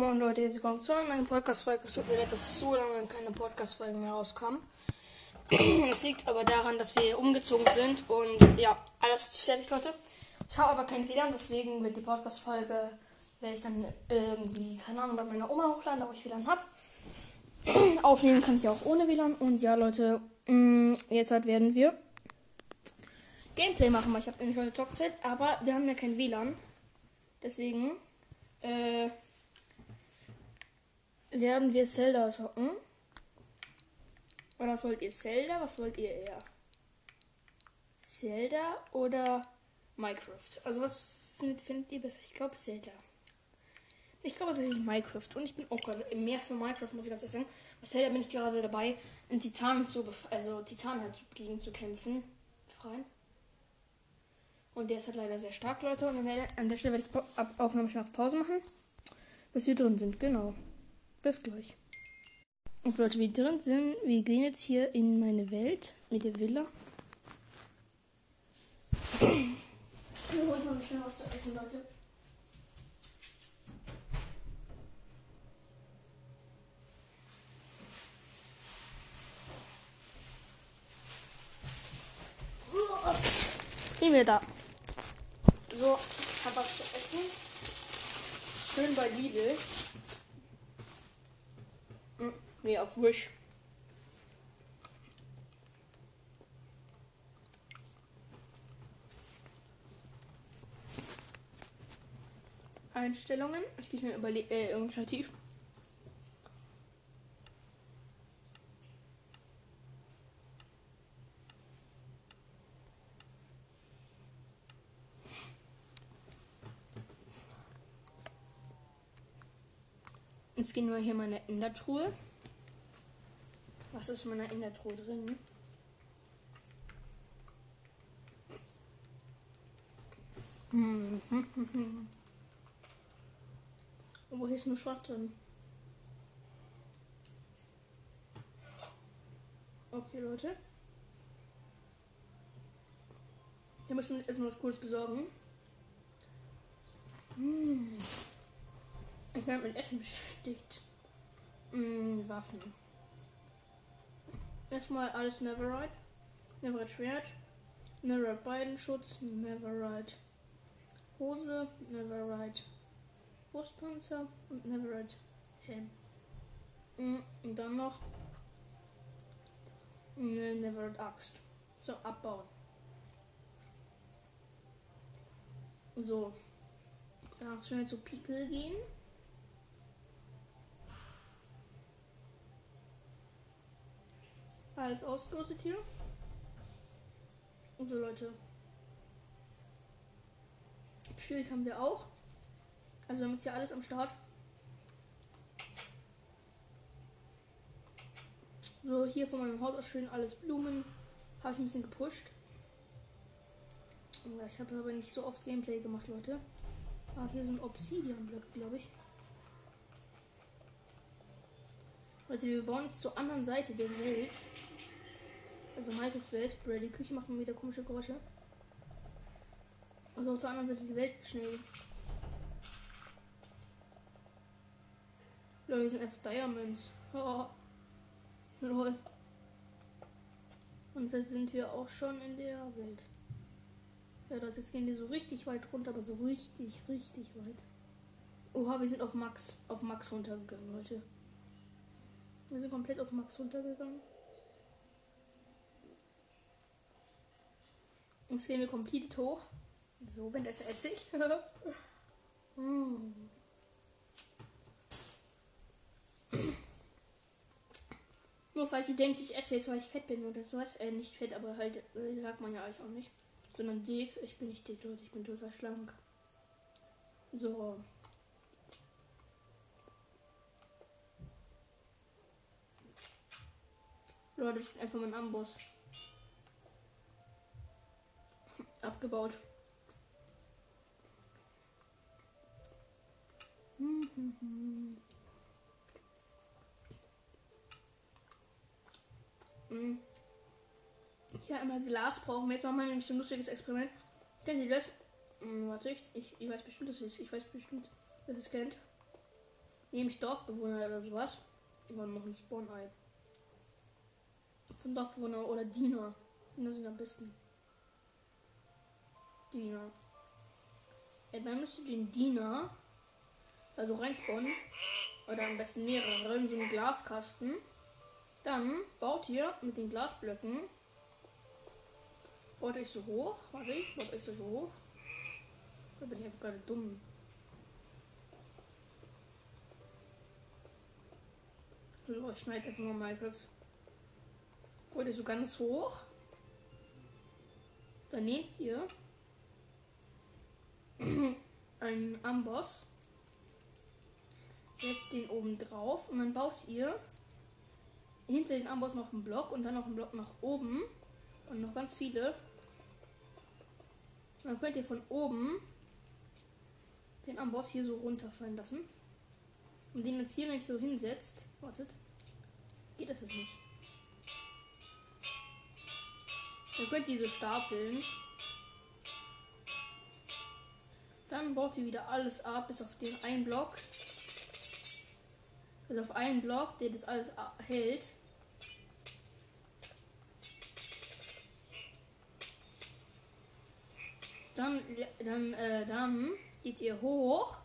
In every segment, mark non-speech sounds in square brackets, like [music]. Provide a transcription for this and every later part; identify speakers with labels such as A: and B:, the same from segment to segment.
A: Moin Leute, jetzt kommt zu einer Podcast-Folge. Es tut mir leid, dass so lange keine Podcast-Folgen mehr rauskamen. [clears throat] Es liegt aber daran, dass wir umgezogen sind und ja, alles ist fertig, Leute. Ich habe aber kein WLAN, deswegen wird die Podcast-Folge, werde ich dann irgendwie, keine Ahnung, bei meiner Oma hochladen, wo ich WLAN habe. [clears throat] Aufnehmen kann ich auch ohne WLAN und ja, Leute, mm, jetzt halt werden wir Gameplay machen, weil ich habe nämlich heute Zockzeit, aber wir haben ja kein WLAN. Deswegen, äh, werden wir Zelda zocken. Oder wollt ihr? Zelda? Was wollt ihr eher? Zelda oder Minecraft? Also was findet, findet ihr besser? Ich glaube Zelda. Ich glaube tatsächlich Minecraft. Und ich bin auch gerade mehr für Minecraft, muss ich ganz ehrlich sagen. Bei Zelda bin ich gerade dabei, einen Titan zu also Titan halt gegen zu kämpfen. Freien. Und der ist halt leider sehr stark, Leute. Und an der Stelle werde ich Aufnahme schon auf Pause machen. Bis wir drin sind, genau. Bis gleich. Und Leute, wir drin sind, wir gehen jetzt hier in meine Welt mit der Villa. Ich hole mal schnell was zu essen, Leute. Gehen wir da. So, ich habe was zu essen. Schön bei Lidl. Nee, auf Wish. Einstellungen. Ich gehe schnell überle äh, kreativ. Jetzt gehen wir hier mal in der Truhe. Was ist in meiner Innertruhe drin? [laughs] Hm. Oh, hier ist nur Schrott drin. Okay, Leute. Hier müssen wir erstmal was Cooles besorgen. Hm. Ich bin mit Essen beschäftigt. Hm, Waffen. Erstmal alles Neverite. Neverite Schwert. Neverite Beidenschutz. Neverite Hose. Neverite Brustpanzer. Und Neverite Helm. Mm, und dann noch eine Neverite Axt. So, abbauen. So. Danach schnell zu People gehen. Alles ausgerüstet hier. Und so Leute. Schild haben wir auch. Also wir haben jetzt hier alles am Start. So, hier von meinem Haus aus schön alles Blumen. Habe ich ein bisschen gepusht. Ich habe aber nicht so oft Gameplay gemacht, Leute. Ah, hier sind Obsidian-Blöcke, glaube ich. Leute, wir bauen jetzt zur anderen Seite der Welt. Also Minecraft Welt. Brady Küche macht mal wieder komische Geräusche. Also zur anderen Seite die Welt schnell. Leute, wir sind einfach Diamonds. Oh. Lol. Und jetzt sind wir auch schon in der Welt. Ja, dort jetzt gehen die so richtig weit runter, aber so richtig, richtig weit. Oha, wir sind auf Max, auf Max runtergegangen, Leute. Wir sind komplett auf Max runtergegangen. Jetzt gehen wir komplett hoch. So, wenn das Essig. mm. [laughs] Nur falls ihr denkt, ich esse jetzt, weil ich fett bin oder sowas. Äh, nicht fett, aber halt, äh, sagt man ja eigentlich auch nicht. Sondern dick. Ich bin nicht dick, Leute. Ich bin total schlank. So. Leute, ich bin einfach mein Amboss. Abgebaut. Hier einmal Glas brauchen wir. Jetzt machen wir nämlich ein lustiges Experiment. Kennt ihr das? Hm, warte, ich, ich, ich weiß bestimmt, dass es Ich weiß bestimmt, dass es kennt. Nehme ich Dorfbewohner oder sowas. Dann noch ein Spawn-Ei. Von Dorfbewohner oder Diener. Diener sind am besten. Diener. Ja, dann müsst ihr den Diener also reinspawnen. Oder am besten mehrere in so einen Glaskasten. Dann baut ihr mit den Glasblöcken. Baut euch so hoch. Warte, ich baut euch so hoch. Da bin ich einfach gerade dumm. So, schneid einfach mal Minecraft. Baut ihr so ganz hoch. Dann nehmt ihr [clears throat] einen Amboss setzt den oben drauf und dann baut ihr hinter den Amboss noch einen Block und dann noch einen Block nach oben und noch ganz viele. Und dann könnt ihr von oben den Amboss hier so runterfallen lassen. Und den jetzt hier nämlich so hinsetzt. Wartet. Geht das jetzt nicht. Dann könnt ihr so stapeln. Dann baut ihr wieder alles ab, bis auf den einen Block. Also auf einen Block, der das alles hält. Dann, dann, äh, dann geht ihr hoch,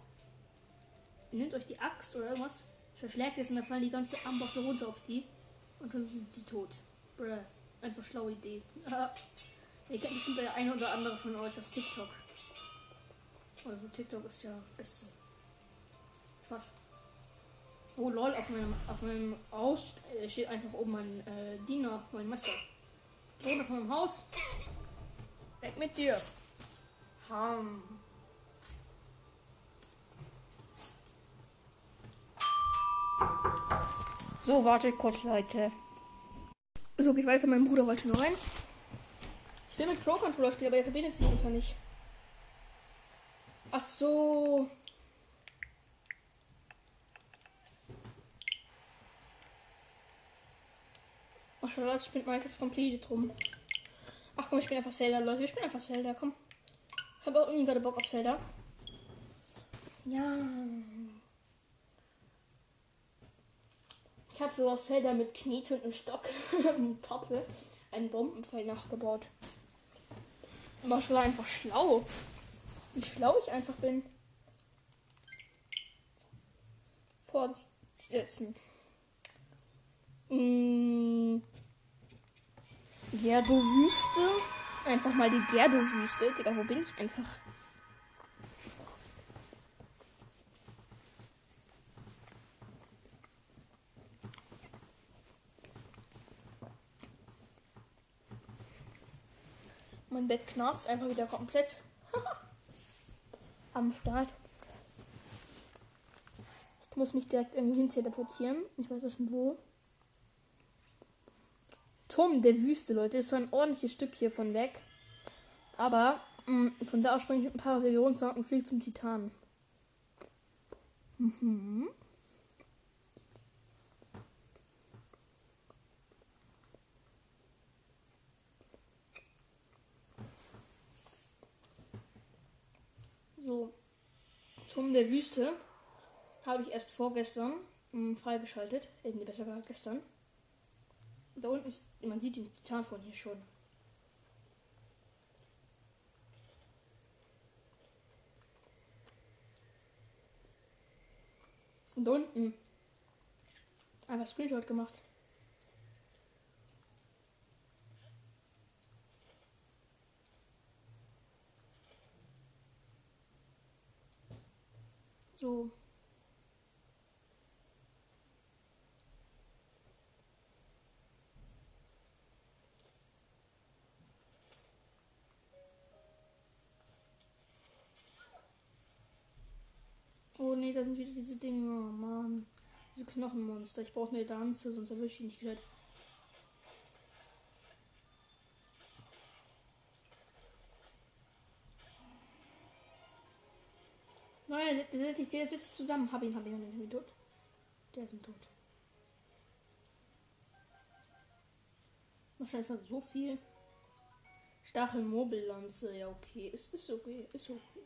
A: nehmt euch die Axt oder irgendwas, verschlägt es und dann fallen die ganze Ambosse runter auf die und schon sind sie tot. Bruh. Einfach schlaue Idee. [laughs] Ihr kennt bestimmt der eine oder andere von euch aus TikTok. Also TikTok ist ja beste. Spaß. Oh lol, auf meinem, auf meinem Haus steht einfach oben mein äh, Diener, mein Meister. Runter von meinem Haus. Weg mit dir. Ham. So, wartet kurz, Leute. So, geht weiter. Mein Bruder wollte nur rein. Ich will mit Pro Controller spielen, aber der verbindet sich einfach nicht. Ach so. Ach, schon, Leute, spielt Minecraft komplett drum. Ach komm, ich bin einfach Zelda, Leute. Ich bin einfach Zelda, komm. Ich habe auch irgendwie gerade Bock auf Zelda. Ja. Ich habe so aus Zelda mit Knete und einem Stock [laughs] und Pappe einen Bombenpfeil nachgebaut. Marshall einfach schlau. Wie schlau ich einfach bin. Fortsetzen. Mmh. Gerdo-Wüste. Einfach mal die Gerdo-Wüste. Digga, wo bin ich einfach? Mein Bett knarzt einfach wieder komplett. Am Start. Ich muss mich direkt irgendwo hin teleportieren. Ich weiß auch schon wo. Turm der Wüste, Leute. Ist so ein ordentliches Stück hier von weg. Aber mh, mm, von da aus springe ich mit ein paar Regionen und fliege zum Titan. Mhm. So. Turm der Wüste habe ich erst vorgestern mh, mm, freigeschaltet. Äh, besser gesagt gestern. Da unten ist, man sieht den Titan von hier schon. Und da unten. Einfach Screenshot gemacht. So. Oh nee, da sind wieder diese Dinge. Oh Mann. Diese Knochenmonster. Ich brauche eine Lanze, sonst erwische ich ihn nicht gescheit. Nein, der, der, der, sitzt zusammen. Hab ihn, hab ihn, hab ihn, hab ihn tot. Der ist tot. Wahrscheinlich so viel. Stachelmobillanze, ja okay. Ist, ist okay, ist okay.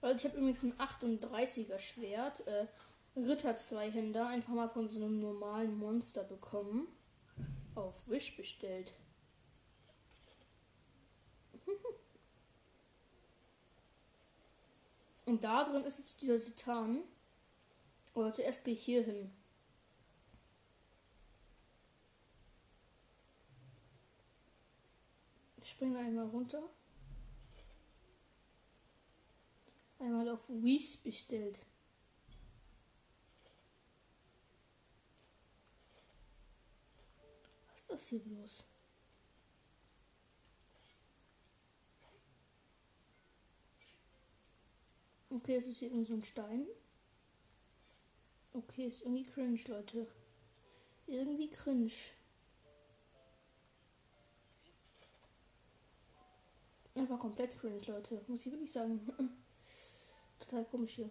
A: Also ich habe übrigens ein 38er Schwert. Äh, Ritter Zweihänder einfach mal von so einem normalen Monster bekommen. Auf Wish bestellt. Und da drin ist jetzt dieser Titan. Aber zuerst gehe ich hier hin. Ich springe einmal runter. Einmal auf Wish bestellt. Was ist das hier bloß? Okay, es ist hier irgendwie so ein Stein. Okay, ist irgendwie cringe, Leute. Irgendwie cringe. Einfach komplett cringe, Leute. Muss ich wirklich sagen. [laughs] Total komisch hier.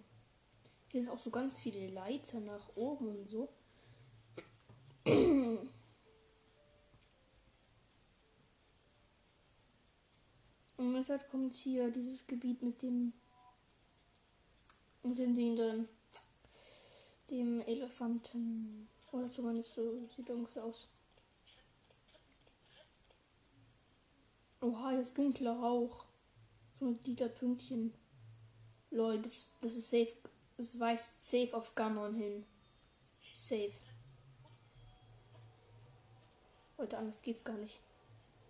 A: Hier sind auch so ganz viele Leiter nach oben und so. [clears throat] Und deshalb kommt hier dieses Gebiet mit dem mit dem Ding drin. Dem Elefanten. Oder zumindest so sieht er ungefähr aus. Oha, ist dunkler Rauch. So mit lila Pünktchen. Leute, das, das ist safe. Das weist safe auf Ganon hin. Safe. Leute, anders geht's gar nicht.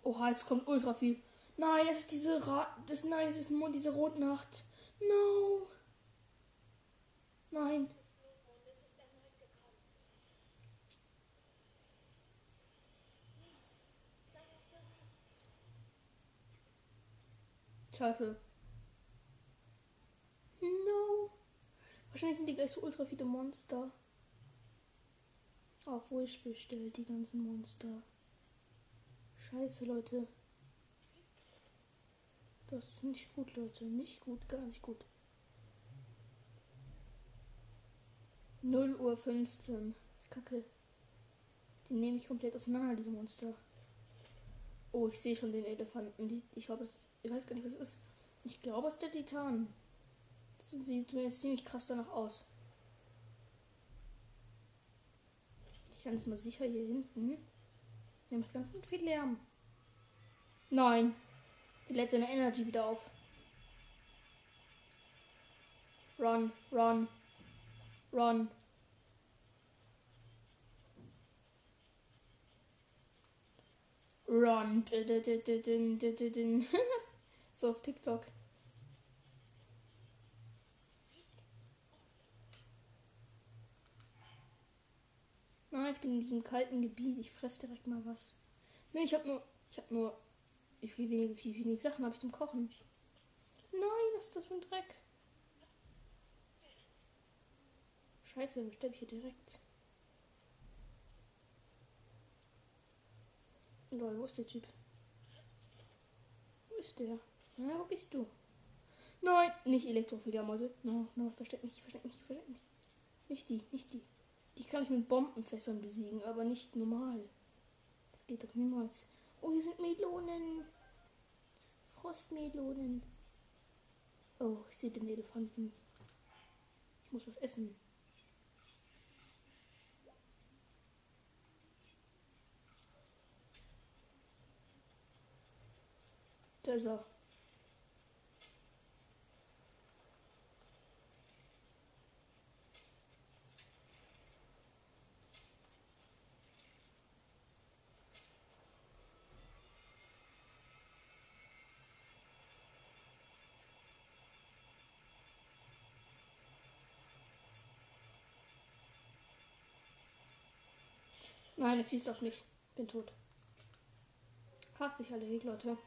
A: Oha, jetzt kommt ultra viel. Nein, das ist diese Ra das Nein, das ist nur diese Rotnacht. No. Nein. Scheiße. No. Wahrscheinlich sind die gleich so ultra viele Monster. Auf Wish bestellt, die ganzen Monster. Scheiße, Leute. Das ist nicht gut, Leute. Nicht gut, gar nicht gut. 0 Uhr 15. Kacke. Die nehme ich komplett auseinander, diese Monster. Oh, ich sehe schon den Elefanten. Ich glaube, ich weiß gar nicht, was es ist. Ich glaube, es ist der Titan. Das sieht zumindest ziemlich krass danach aus. Ich kann es mal sicher hier hinten. Der macht ganz viel Lärm. Nein. Die lädt seine Energy wieder auf. Run, run, run. Run. [laughs] so auf TikTok. Ah, ich bin in diesem kalten Gebiet. Ich fresse direkt mal was. Nee, ich habe nur. Ich habe nur. Wie wenig, wie wenig Sachen habe ich zum Kochen? Nein, was ist das für ein Dreck? Scheiße, dann sterbe ich hier direkt. Lol, wo ist der Typ? Wo ist der? Na, wo bist du? Nein, nicht Elektrofledermäuse. No, no, versteck mich, versteck mich, versteck mich. Nicht die, nicht die. Die kann ich mit Bombenfässern besiegen, aber nicht normal. Das geht doch niemals. Oh, hier sind Melonen. Frostmelonen. Oh, ich sehe den Elefanten. Ich muss was essen. Da ist er. Nein, siehst du auch nicht. Bin tot. Fragt sich alle Leute.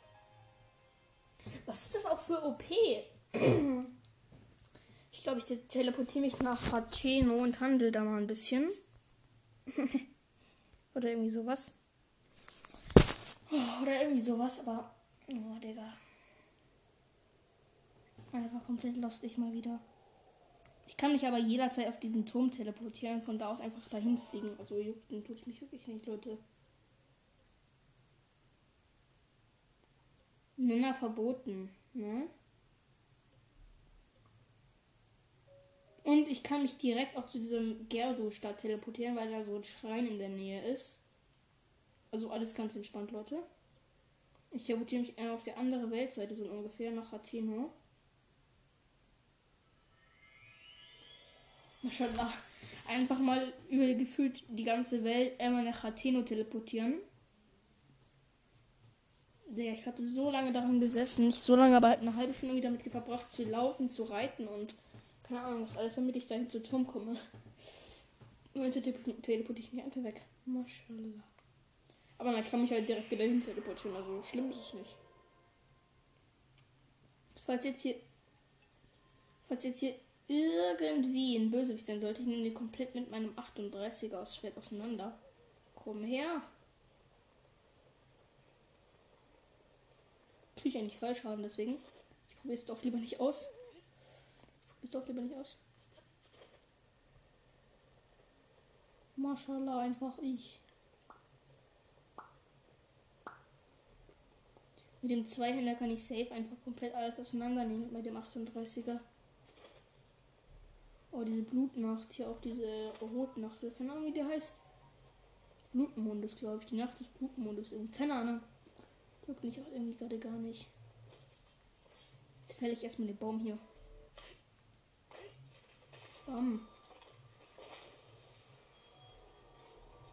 A: Was ist das auch für OP? [clears throat] Ich glaube, ich teleportiere mich nach Hateno und handel da mal ein bisschen. [laughs] Oder irgendwie sowas. Oder irgendwie sowas, aber. Oh, Digga. Einfach komplett lost ich mal wieder. Ich kann mich aber jederzeit auf diesen Turm teleportieren, von da aus einfach dahin fliegen. Also juckt tut es mich wirklich nicht, Leute. Männer verboten, ne? Und ich kann mich direkt auch zu diesem Gerdo-Stadt teleportieren, weil da so ein Schrein in der Nähe ist. Also alles ganz entspannt, Leute. Ich teleportiere mich auf der andere Weltseite so ungefähr nach Atheno. Maschallah. Einfach mal über gefühlt die ganze Welt einmal nach Atheno teleportieren. Ja, ich habe so lange daran gesessen, nicht so lange, aber halt eine halbe Stunde damit verbracht zu laufen, zu reiten und keine Ahnung was alles, damit ich dahin zu Turm komme. Und dann teleportiere ich mich einfach weg. Maschallah. Aber nein, ich kann mich halt direkt wieder hin teleportieren, also schlimm ist es nicht. Falls jetzt hier. Falls jetzt hier irgendwie ein Bösewicht sein sollte, ich nehme den komplett mit meinem 38er aus Schwert auseinander. Komm her. Kriege ich eigentlich falsch haben, deswegen. Ich probiere es doch lieber nicht aus. Ich probiere es doch lieber nicht aus. Mashallah, einfach ich. Mit dem Zweihänder kann ich safe einfach komplett alles auseinandernehmen mit dem 38er. Oh, diese Blutnacht, hier auch diese Rotnacht, keine Ahnung wie der heißt. Blutmondes, glaube ich. Die Nacht des Blutmondes irgendwie. Keine Ahnung. Juckt mich auch irgendwie gerade gar nicht. Jetzt fälle ich erstmal den Baum hier. Bam.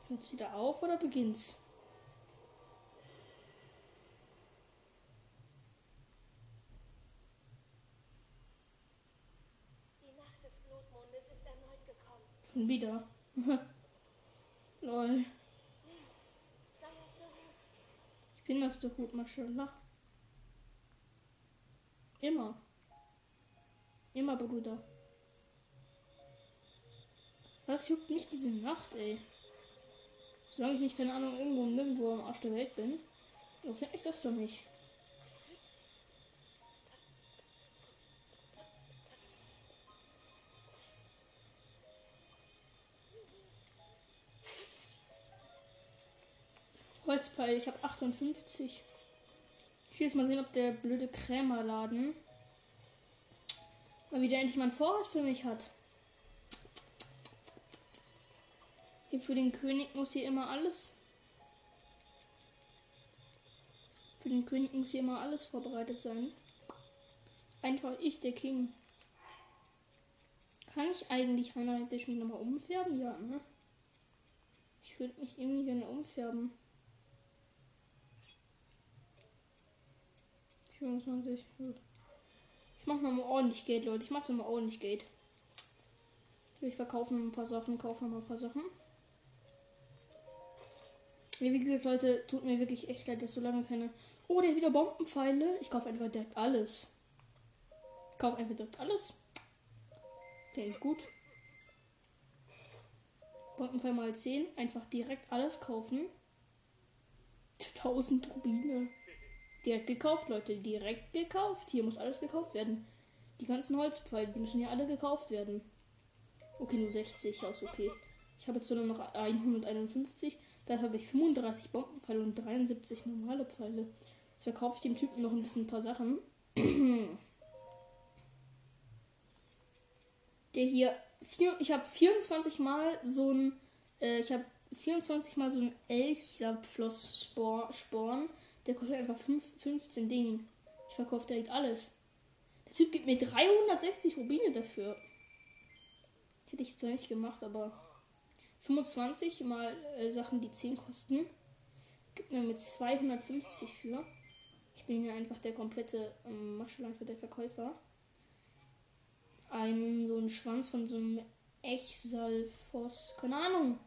A: Hört's wieder auf oder beginnt's? Schon wieder. [laughs] Lol. Ich bin das doch gut, Maschallah. Immer. Immer, Bruder. Was juckt mich diese Nacht, ey? Solange ich nicht, keine Ahnung, irgendwo nirgendwo am Arsch der Welt bin, interessiert mich das doch nicht. Holzpfeil, ich habe 58. Ich will jetzt mal sehen, ob der blöde Krämerladen mal wieder endlich mal ein Vorrat für mich hat. Hier für den König muss hier immer alles. Für den König muss hier immer alles vorbereitet sein. Einfach ich, der King. Kann ich eigentlich rein mich nochmal umfärben? Ja, ne? Ich würde mich irgendwie gerne umfärben. 24. Ich mach nochmal ordentlich Geld, Leute. Ich mach nochmal ordentlich Geld. Ich verkaufe noch ein paar Sachen, kaufe noch mal ein paar Sachen. Wie gesagt, Leute, tut mir wirklich echt leid, dass so lange keine. Oh, der wieder Bombenpfeile. Ich kaufe einfach direkt alles. Ich kaufe einfach direkt alles. Der ist gut. Bombenpfeil mal 10. Einfach direkt alles kaufen. [laughs] 1000 Rubine. Direkt gekauft, Leute. Direkt gekauft. Hier muss alles gekauft werden. Die ganzen Holzpfeile, die müssen ja alle gekauft werden. Okay, nur 60. Ja, ist okay. Ich habe jetzt nur noch 151. Dann habe ich 35 Bombenpfeile und 73 normale Pfeile. Jetzt verkaufe ich dem Typen noch ein bisschen ein paar Sachen. [clears throat] Der hier. Vier, ich habe 24 Mal so ein. Äh, ich habe 24 Mal so ein Elchsapfloss-Sporn. Der kostet einfach 5, 15 Dinge. Ich verkaufe direkt alles. Der Typ gibt mir 360 Rubine dafür. Hätte ich zwar nicht gemacht, aber 25 mal äh, Sachen, die 10 kosten. Gibt mir mit 250 für. Ich bin hier einfach der komplette ähm, für der Verkäufer. Ein so ein Schwanz von so einem Echsalfos. Keine Ahnung.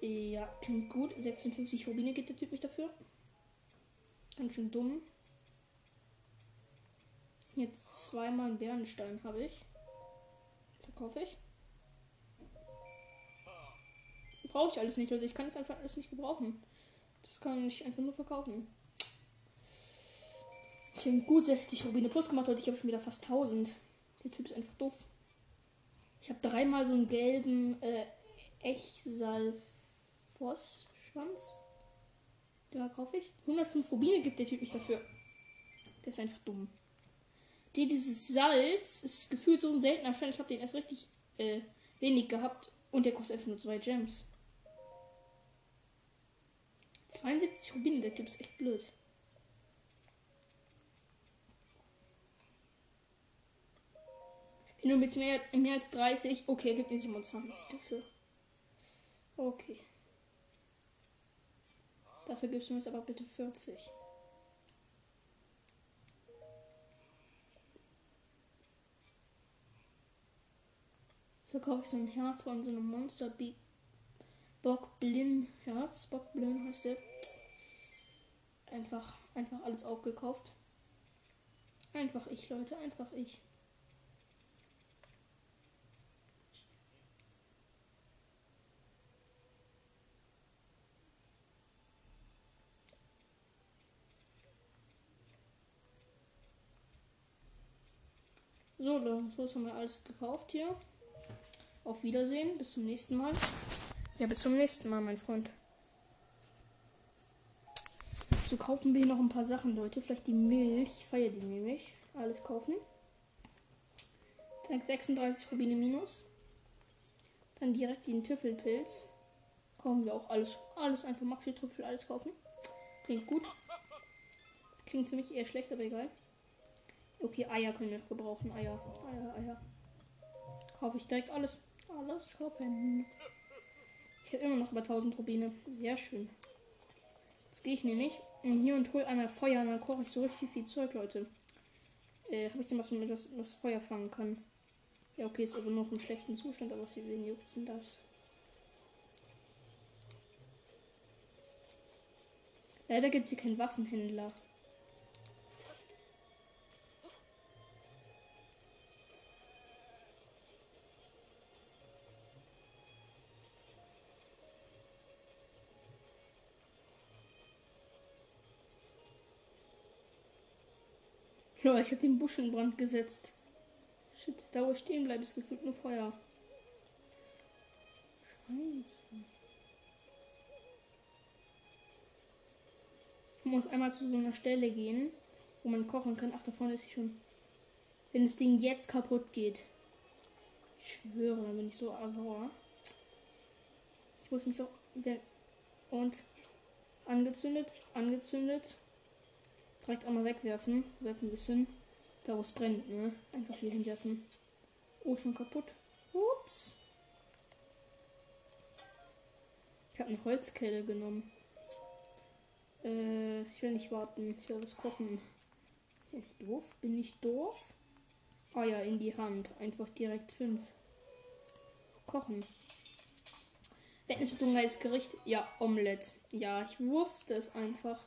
A: Ja, klingt gut. 56 Rubine gibt der Typ mich dafür. Ganz schön dumm. Jetzt zweimal einen Bärenstein habe ich. Verkaufe ich. Brauche ich alles nicht. Also ich kann es einfach alles nicht gebrauchen. Das kann ich einfach nur verkaufen. Ich habe gut 60 Rubine plus gemacht und ich habe schon wieder fast 1000. Der Typ ist einfach doof. Ich habe dreimal so einen gelben äh, Echsalf Schwanz. Den kaufe ich. 105 Rubine gibt der Typ nicht dafür. Der ist einfach dumm. Die, dieses Salz ist gefühlt so ein seltener Stein. Ich habe den erst richtig äh, wenig gehabt und der kostet einfach nur zwei Gems. 72 Rubine, der Typ ist echt blöd. Nur mit mehr, mehr als 30. Okay, gibt mir 27 dafür. Okay. Dafür gibst du mir jetzt aber bitte 40. So kaufe ich so ein Herz von so einem Monster Big Bock Blin Herz. Bock Blin heißt der. Einfach, einfach alles aufgekauft. Einfach ich, Leute, einfach ich. So, so haben wir alles gekauft hier. Auf Wiedersehen. Bis zum nächsten Mal. Ja, bis zum nächsten Mal, mein Freund. So kaufen wir hier noch ein paar Sachen, Leute. Vielleicht die Milch. Ich feiere die nämlich. Alles kaufen. Dann 36 Rubine minus. Dann direkt den Tüffelpilz. Kaufen wir auch alles. Alles einfach Maxi-Trüffel, alles kaufen. Klingt gut. Klingt für mich eher schlecht, aber egal. Okay, Eier können wir gebrauchen. Eier, Eier, Eier. Kaufe ich direkt alles. Alles kaufen. Ich habe immer noch über 1000 Rubine. Sehr schön. Jetzt gehe ich nämlich hier und hole einmal Feuer und dann koche ich so richtig viel Zeug, Leute. Äh, habe ich denn was, mit was, was Feuer fangen kann? Ja, okay, ist aber noch im schlechten Zustand, aber sie wen juckt denn das? Leider gibt es hier keinen Waffenhändler. Ja, ich habe den Busch in Brand gesetzt. Shit, da wo ich stehen bleibe, ist gefühlt nur Feuer. Scheiße. Ich muss einmal zu so einer Stelle gehen, wo man kochen kann. Ach, da vorne ist ich schon. Wenn das Ding jetzt kaputt geht. Ich schwöre, dann bin ich so sauer. Ich muss mich doch. Und angezündet, angezündet. Direkt einmal wegwerfen. Werfen ein bisschen. Da wo es brennt, ne? Einfach hier hinwerfen. Oh, schon kaputt. Ups. Ich habe eine Holzkelle genommen. Äh, ich will nicht warten. Ich will was kochen. Bin ich doof? Bin ich doof? Ah ja, in die Hand. Einfach direkt fünf. Kochen. Wenn es so ein geiles Gericht. Ja, Omelette. Ja, ich wusste es einfach.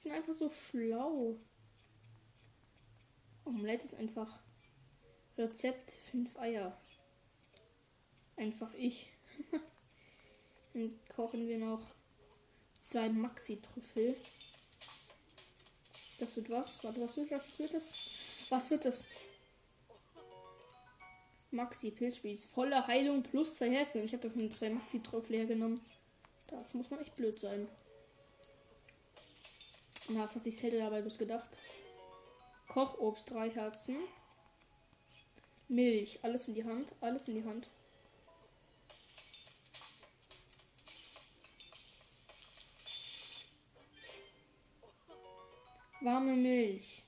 A: Ich bin einfach so schlau. Omelette ist einfach Rezept 5 Eier. Einfach ich. [laughs] Dann kochen wir noch zwei Maxi-Trüffel. Das wird was? Warte, was wird das? Was wird das? Was wird das? Maxi Pilzspieß. Volle Heilung plus zwei Herzen. Ich habe davon zwei Maxi-Trüffel hergenommen. Das muss man echt blöd sein. Na, was hat sich Zelda dabei bloß gedacht? Kochobst, drei Herzen. Milch, alles in die Hand, alles in die Hand. Warme Milch.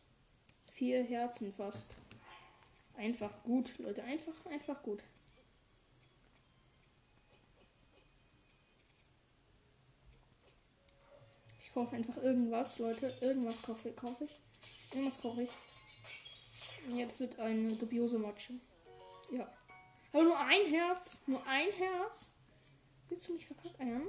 A: Vier Herzen fast. Einfach gut, Leute. Einfach, einfach gut. Ich kaufe einfach irgendwas, Leute. Irgendwas kaufe, kaufe ich. Irgendwas koche ich. Jetzt wird eine dubiose Matsche. Ja. Aber nur ein Herz. Nur ein Herz. Willst du mich verkackeiern?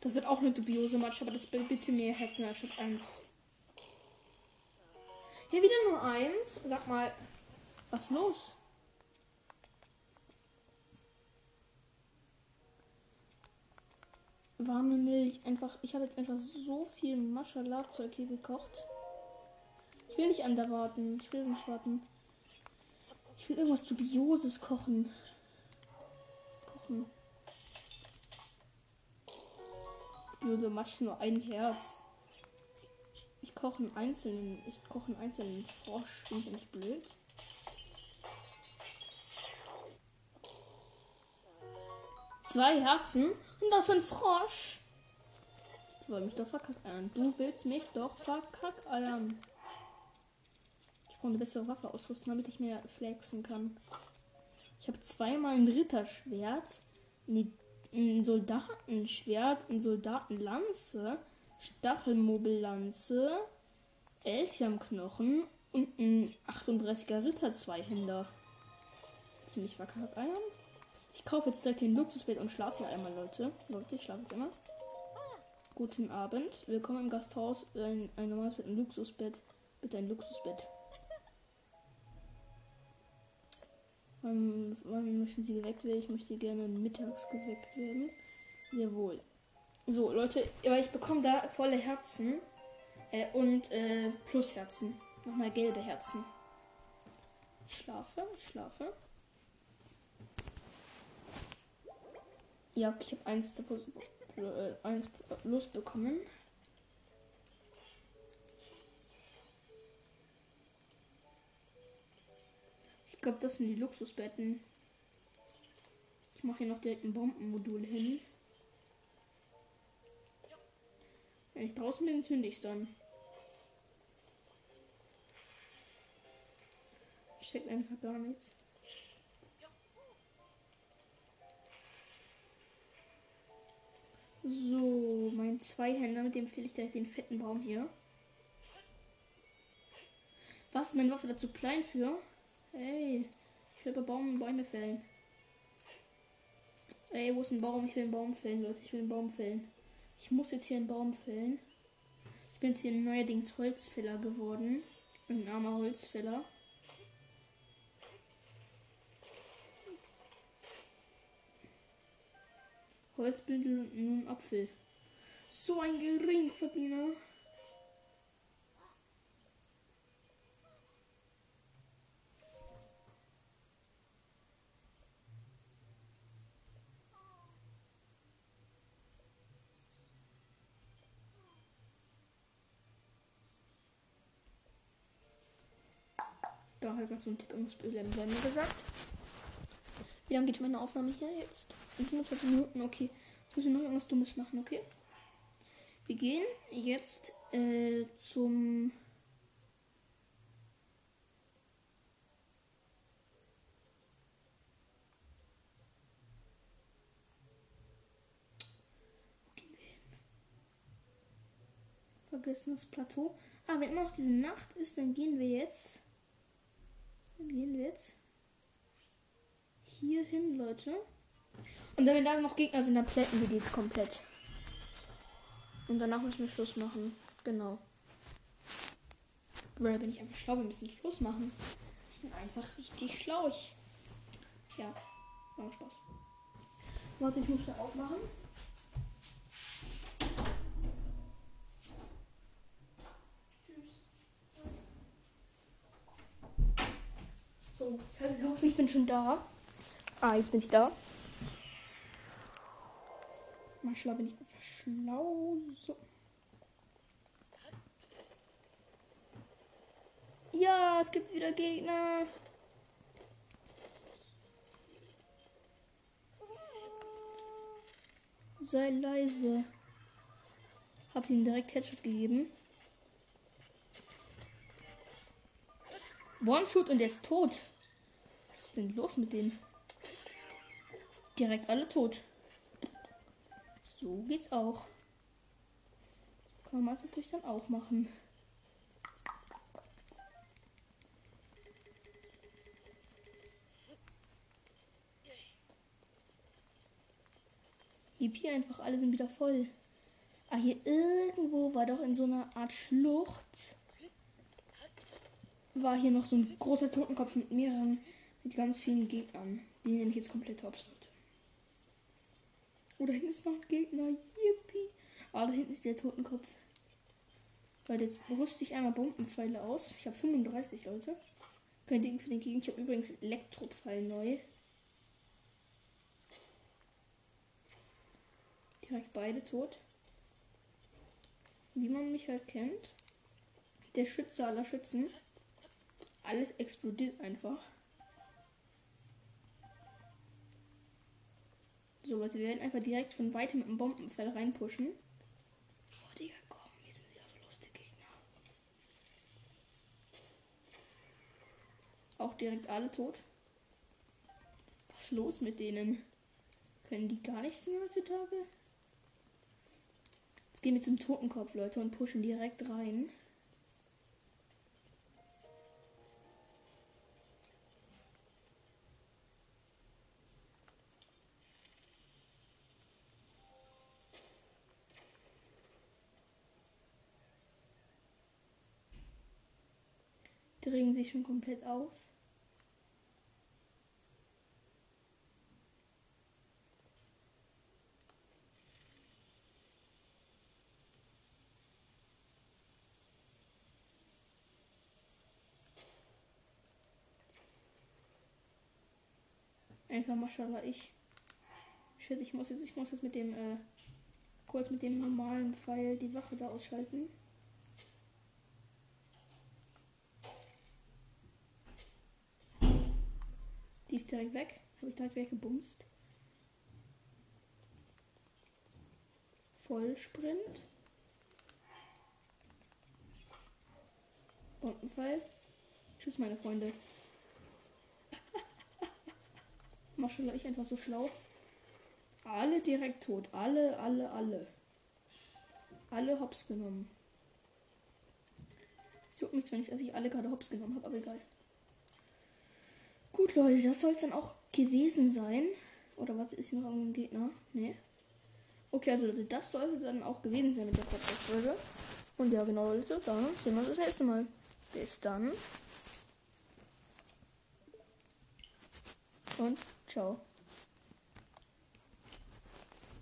A: Das wird auch eine dubiose Match, aber das bitte mehr Herzen als statt eins. Hier wieder nur eins. Sag mal, was los? Warme Milch. Einfach, ich habe jetzt einfach so viel Maschala-Zeug hier gekocht. Ich will nicht an warten. Ich will nicht warten. Ich will irgendwas Dubioses kochen. Kochen. Böse Matsch nur ein Herz. Ich koche einen einzelnen, ich koche einen einzelnen Frosch, bin ich nicht blöd. Zwei Herzen und dafür ein Frosch. Du willst mich doch verkackeiern. Du willst mich doch verkackeiern. Ich brauche eine bessere Waffe ausrüsten, damit ich mehr flexen kann. Ich habe zweimal ein Ritterschwert, ein Soldatenschwert, ein Soldatenlanze, Stachelmobillanze, Elchamknochen und ein 38er Ritter Zweihänder. Ziemlich wacker Eiern. Ich kaufe jetzt direkt den Luxusbett und schlafe hier einmal, Leute. Leute, ich schlafe jetzt immer. Guten Abend. Willkommen im Gasthaus. Ein, ein normales Bett, ein Luxusbett. Bitte ein Luxusbett. Wann, wann möchten Sie geweckt werden? Ich möchte gerne mittags geweckt werden. Jawohl. So, Leute, aber ich bekomme da volle Herzen. Äh, und äh, Plusherzen. Nochmal gelbe Herzen. Ich schlafe, ich schlafe. Ja, ich habe eins, äh, eins losbekommen. Ich glaube, das sind die Luxusbetten. Ich mache hier noch direkt ein Bombenmodul hin. Wenn ich draußen bin, zünde ich dann. Steckt einfach gar nichts. So, mein Zweihänder, mit dem fehle ich direkt den fetten Baum hier. Was ist meine Waffe dazu klein für? Hey, ich will bei Baum Bäume fällen. Ey, wo ist ein Baum? Ich will einen Baum fällen, Leute. Ich will einen Baum fällen. Ich muss jetzt hier einen Baum fällen. Ich bin jetzt hier neuerdings Holzfäller geworden. Ein armer Holzfäller. Holzbündel und nun Apfel. So ein Geringverdiener. Da hat gerade so ein Tipp ins Bild gesagt. Wie lange geht meine Aufnahme hier jetzt? 27 Minuten, okay. Jetzt müssen wir noch irgendwas Dummes machen, okay? Wir gehen jetzt äh, zum. Vergessen das Plateau. Ah, wenn immer noch diese Nacht ist, dann gehen wir jetzt. Dann gehen wir jetzt hier hin, Leute. Und wenn da noch Gegner sind, dann plätten wir die jetzt komplett. Und danach müssen wir Schluss machen. Genau. Weil bin ich einfach schlau, wir müssen Schluss machen. Ich bin einfach richtig schlau. Ich ja, war Spaß. Warte, ich muss da aufmachen. Tschüss. So, ich hoffe, ich bin schon da. Ah, jetzt bin ich da. Mal schlau bin ich einfach schlau. So. Ja, es gibt wieder Gegner. Sei leise. Hab ihm direkt Headshot gegeben. One-Shoot und er ist tot. Was ist denn los mit denen? Direkt alle tot. So geht's auch. Kann man es natürlich dann auch machen. hier einfach alle sind wieder voll. Ah, hier irgendwo war doch in so einer Art Schlucht. War hier noch so ein großer Totenkopf mit mehreren, mit ganz vielen Gegnern. Die nehme ich jetzt komplett hops. Oh, da hinten ist noch ein Gegner. Yippie. Ah, da hinten ist der Totenkopf. Weil jetzt rüste ich einmal Bombenpfeile aus. Ich habe 35, Leute. Kein Ding für den Gegner. Ich habe übrigens Elektropfeil neu. Direkt beide tot. wie man mich halt kennt. Der Schütze aller Schützen. Alles explodiert einfach. So, Leute, wir werden einfach direkt von weitem mit dem Bombenfell reinpushen. Oh, Digga, komm, wir sind wieder so lustige Gegner. Auch direkt alle tot. Was ist los mit denen? Können die gar nichts mehr heutzutage? Jetzt gehen wir zum Totenkopf, Leute, und pushen direkt rein. Regen sich schon komplett auf. Einfach Maschallah, ich. Shit, ich muss jetzt, ich muss jetzt mit dem, äh, kurz mit dem normalen Pfeil die Wache da ausschalten. Die ist direkt weg. Habe ich direkt weggebumst. Vollsprint. Und ein Pfeil. Tschüss, meine Freunde. [laughs] Maschallah, ich einfach so schlau. Alle direkt tot. Alle, alle, alle. Alle hops genommen. Es juckt mich zwar nicht, dass ich alle gerade hops genommen habe, aber egal. Gut, Leute, das soll es dann auch gewesen sein. Oder was ist hier noch irgendein Gegner? Nee. Okay, also Leute, das sollte dann auch gewesen sein mit der Podcast-Folge. Und ja, genau, Leute, dann sehen wir uns das nächste Mal. Bis dann. Und ciao.